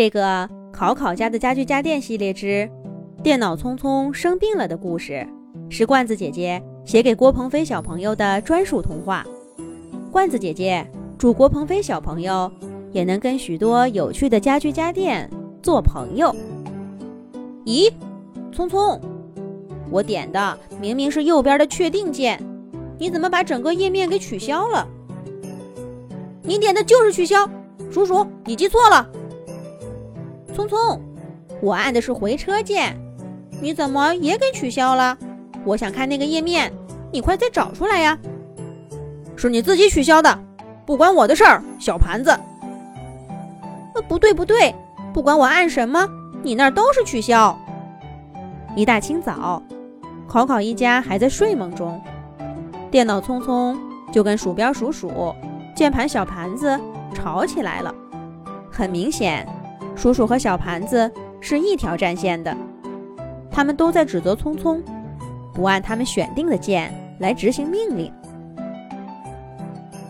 这个考考家的家具家电系列之《电脑聪聪生病了》的故事，是罐子姐姐写给郭鹏飞小朋友的专属童话。罐子姐姐祝郭鹏飞小朋友也能跟许多有趣的家具家电做朋友。咦，聪聪，我点的明明是右边的确定键，你怎么把整个页面给取消了？你点的就是取消，叔叔，你记错了。聪聪，我按的是回车键，你怎么也给取消了？我想看那个页面，你快再找出来呀！是你自己取消的，不关我的事儿，小盘子。呃，不对不对，不管我按什么，你那儿都是取消。一大清早，考考一家还在睡梦中，电脑聪聪就跟鼠标鼠鼠、键盘小盘子吵起来了，很明显。鼠鼠和小盘子是一条战线的，他们都在指责聪聪不按他们选定的键来执行命令。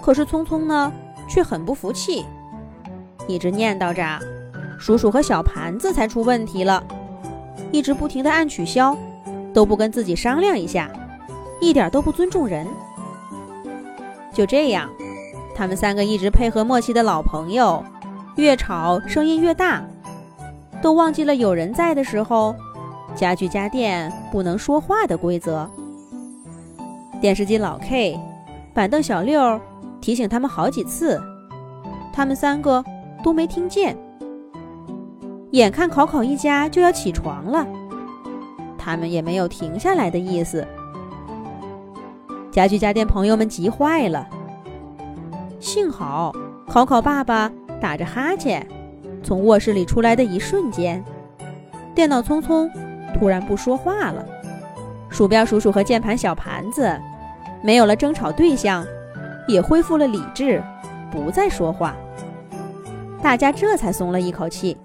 可是聪聪呢，却很不服气，一直念叨着鼠鼠和小盘子才出问题了，一直不停的按取消，都不跟自己商量一下，一点都不尊重人。就这样，他们三个一直配合默契的老朋友。越吵声音越大，都忘记了有人在的时候，家具家电不能说话的规则。电视机老 K、板凳小六提醒他们好几次，他们三个都没听见。眼看考考一家就要起床了，他们也没有停下来的意思。家具家电朋友们急坏了，幸好考考爸爸。打着哈欠，从卧室里出来的一瞬间，电脑聪聪突然不说话了。鼠标鼠鼠和键盘小盘子没有了争吵对象，也恢复了理智，不再说话。大家这才松了一口气。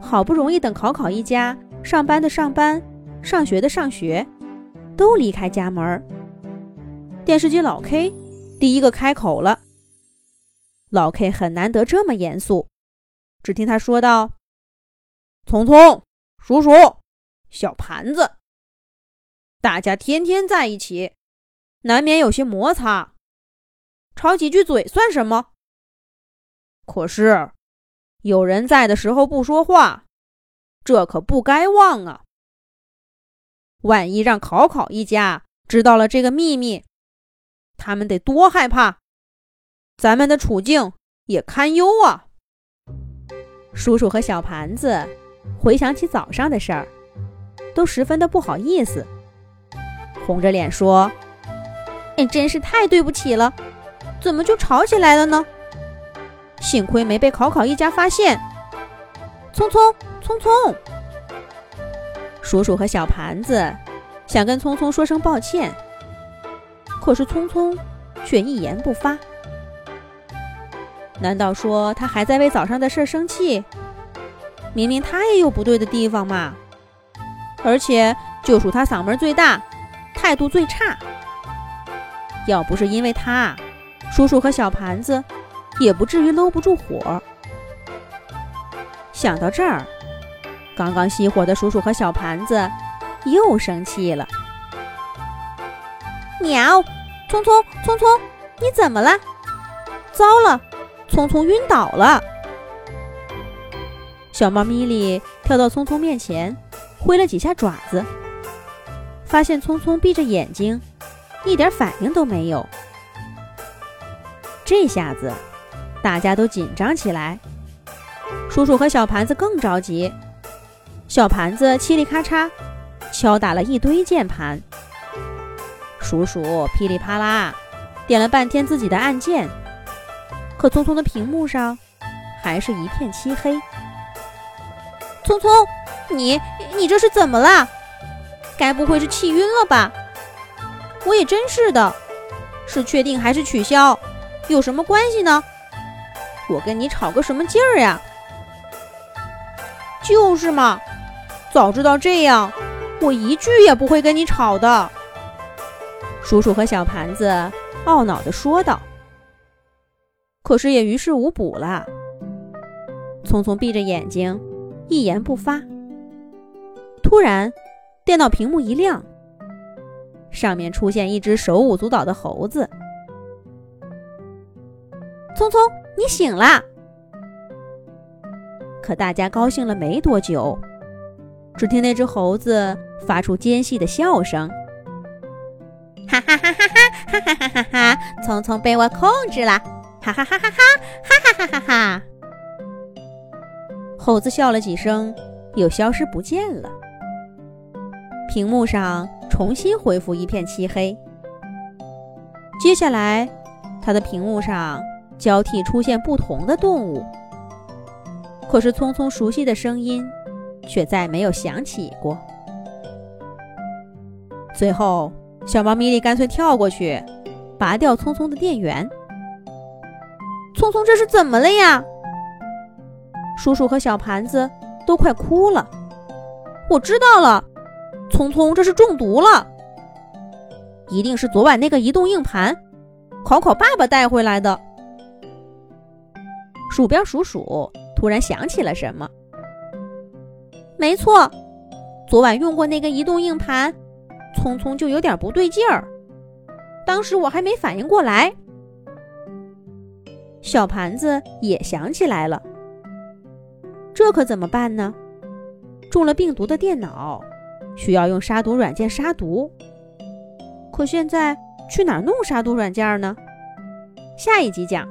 好不容易等考考一家上班的上班，上学的上学，都离开家门儿，电视机老 K 第一个开口了。老 K 很难得这么严肃，只听他说道：“聪聪，叔叔，小盘子，大家天天在一起，难免有些摩擦，吵几句嘴算什么？可是有人在的时候不说话，这可不该忘啊！万一让考考一家知道了这个秘密，他们得多害怕！”咱们的处境也堪忧啊！叔叔和小盘子回想起早上的事儿，都十分的不好意思，红着脸说：“哎，真是太对不起了，怎么就吵起来了呢？幸亏没被考考一家发现。”聪聪，聪聪，叔叔和小盘子想跟聪聪说声抱歉，可是聪聪却一言不发。难道说他还在为早上的事生气？明明他也有不对的地方嘛！而且就属他嗓门最大，态度最差。要不是因为他，叔叔和小盘子也不至于搂不住火。想到这儿，刚刚熄火的叔叔和小盘子又生气了。喵！聪聪，聪聪，你怎么了？糟了！聪聪晕倒了，小猫咪咪跳到聪聪面前，挥了几下爪子，发现聪聪闭着眼睛，一点反应都没有。这下子大家都紧张起来，叔叔和小盘子更着急。小盘子嘁里咔嚓敲打了一堆键盘，叔叔噼里啪啦点了半天自己的按键。可聪聪的屏幕上还是一片漆黑。聪聪，你你这是怎么了？该不会是气晕了吧？我也真是的，是确定还是取消，有什么关系呢？我跟你吵个什么劲儿呀？就是嘛，早知道这样，我一句也不会跟你吵的。叔叔和小盘子懊恼地说道。可是也于事无补了。聪聪闭着眼睛，一言不发。突然，电脑屏幕一亮，上面出现一只手舞足蹈的猴子。聪聪，你醒啦！可大家高兴了没多久，只听那只猴子发出尖细的笑声：“哈哈哈哈哈！哈哈哈哈哈！聪聪被我控制了！哈哈哈哈哈！哈哈哈哈哈！”猴子笑了几声，又消失不见了。屏幕上重新恢复一片漆黑。接下来，它的屏幕上交替出现不同的动物。可是，聪聪熟悉的声音却再没有响起过。最后，小猫咪咪干脆跳过去，拔掉聪聪的电源。聪聪，这是怎么了呀？叔叔和小盘子都快哭了。我知道了，聪聪这是中毒了，一定是昨晚那个移动硬盘，考考爸爸带回来的。鼠标鼠鼠。突然想起了什么，没错，昨晚用过那个移动硬盘，聪聪就有点不对劲儿。当时我还没反应过来。小盘子也想起来了，这可怎么办呢？中了病毒的电脑需要用杀毒软件杀毒，可现在去哪儿弄杀毒软件呢？下一集讲。